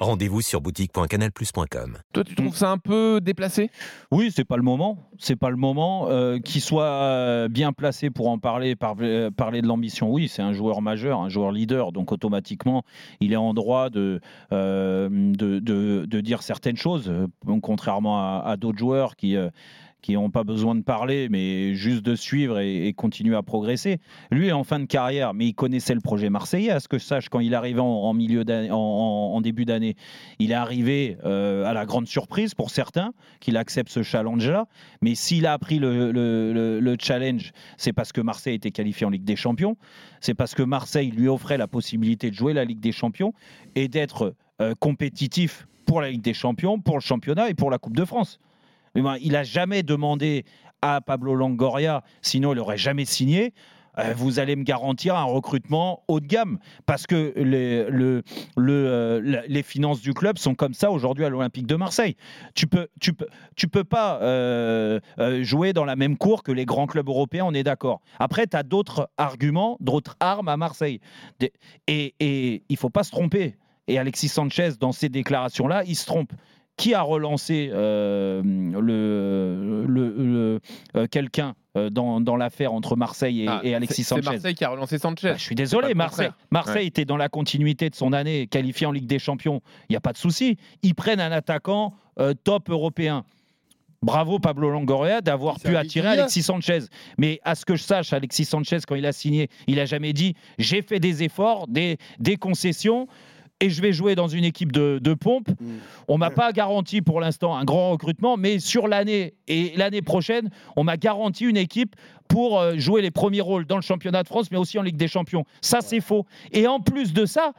Rendez-vous sur boutique.canalplus.com. Toi, tu trouves ça un peu déplacé? Oui, c'est pas le moment. C'est pas le moment. Euh, qu'il soit euh, bien placé pour en parler, par- euh, parler de l'ambition. Oui, c'est un joueur majeur, un joueur leader. Donc automatiquement, il est en droit de, euh, de, de- de dire certaines choses, euh, contrairement à, à d'autres joueurs qui. Qui n'ont pas besoin de parler, mais juste de suivre et, continuer à progresser. Lui est en fin de carrière, mais il connaissait le projet marseillais, à ce que je sache, quand il arrivait en, en début d'année. Il est arrivé euh, à la grande surprise pour certains qu'il accepte ce challenge-là. Mais s'il a appris le challenge, c'est parce que Marseille était qualifié en Ligue des Champions. C'est parce que Marseille lui offrait la possibilité de jouer la Ligue des Champions et d'être euh, compétitif pour la Ligue des Champions, pour le championnat et pour la Coupe de France. Mais ben, il n'a jamais demandé à Pablo Longoria, sinon il n'aurait jamais signé. euh, vous allez me garantir un recrutement haut de gamme parce que les, le- le, euh, les finances du club sont comme ça aujourd'hui à l'Olympique de Marseille. Tu peux, tu peux, tu peux pas euh, jouer dans la même cour que les grands clubs européens, on est d'accord. Après, tu as d'autres arguments, d'autres armes à Marseille. Et, et il faut pas se tromper. Et Alexis Sanchez, dans ces déclarations-là, il se trompe. Qui a relancé euh, le, le- le- euh, quelqu'un euh, dans, dans l'affaire entre Marseille et, Ah, et Alexis c'est- C'est Sanchez? Marseille qui a relancé Sanchez. bah, je suis désolé, le Marseille. Marseille était dans la continuité de son année, qualifié en Ligue des Champions. Il n'y a pas de souci. Ils prennent un attaquant euh, top européen. Bravo Pablo Longoria d'avoir pu attirer. Alexis Sanchez. Mais à ce que je sache, Alexis Sanchez, quand il a signé, il a jamais dit j'ai fait des efforts, des, des concessions et je vais jouer dans une équipe de, de pompe. Mm. On m'a pas garanti pour l'instant un grand recrutement, mais sur l'année et l'année prochaine, on m'a garanti une équipe pour euh, jouer les premiers rôles dans le championnat de France, mais aussi en Ligue des Champions. Ça, c'est faux. Et en plus de ça,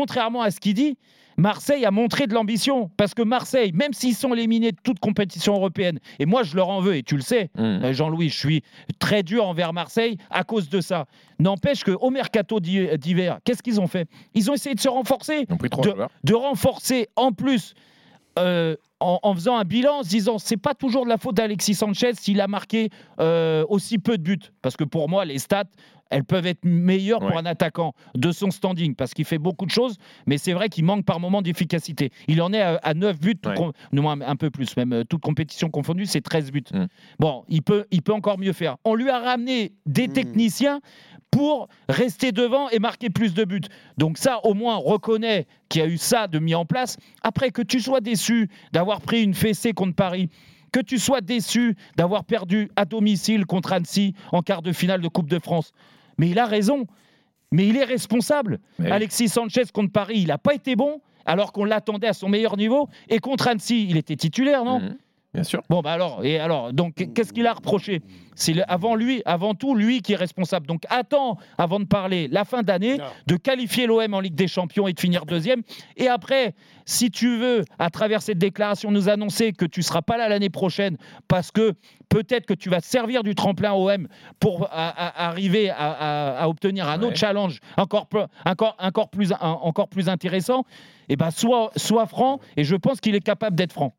contrairement à ce qu'il dit, Marseille a montré de l'ambition. Parce que Marseille, même s'ils sont éliminés de toute compétition européenne, et moi je leur en veux, et tu le sais, Mmh. euh, Jean-Louis, je suis très dur envers Marseille à cause de ça. N'empêche qu'au mercato d'hi- d'hiver, qu'est-ce qu'ils ont fait? Ils ont essayé de se renforcer Ils ont pris trois de, de renforcer en plus euh, en, en faisant un bilan, en se disant c'est pas toujours de la faute d'Alexis Sanchez s'il a marqué euh, aussi peu de buts. Parce que pour moi, les stats, elles peuvent être meilleures pour un attaquant de son standing parce qu'il fait beaucoup de choses, mais c'est vrai qu'il manque par moment d'efficacité. Il en est à, à 9 buts, tout Ouais. com- non, moins un peu plus, même euh, toute compétition confondue, c'est 13 buts. Mm. Bon, il peut, il peut encore mieux faire. On lui a ramené des Mm. techniciens pour rester devant et marquer plus de buts. Donc ça, au moins, reconnaît qu'il y a eu ça de mis en place. Après, que tu sois déçu d'avoir pris une fessée contre Paris, que tu sois déçu d'avoir perdu à domicile contre Annecy en quart de finale de Coupe de France. Mais il a raison. Mais il est responsable. Alexis Sanchez contre Paris, il n'a pas été bon, alors qu'on l'attendait à son meilleur niveau. Et contre Annecy, il était titulaire, non? Mmh. Bien sûr. Bon, bah alors, et alors, donc, qu'est-ce qu'il a reproché? C'est le- avant lui, avant tout, lui qui est responsable. Donc, attends, avant de parler, la fin d'année, Non. de qualifier l'OM en Ligue des Champions et de finir deuxième. Et après, si tu veux, à travers cette déclaration, nous annoncer que tu seras pas là l'année prochaine parce que peut-être que tu vas te servir du tremplin OM pour à- à- arriver à, à- à obtenir un Ouais. autre challenge encore, peu- encore, encore, plus, un- encore plus intéressant, et ben sois, sois franc, et je pense qu'il est capable d'être franc.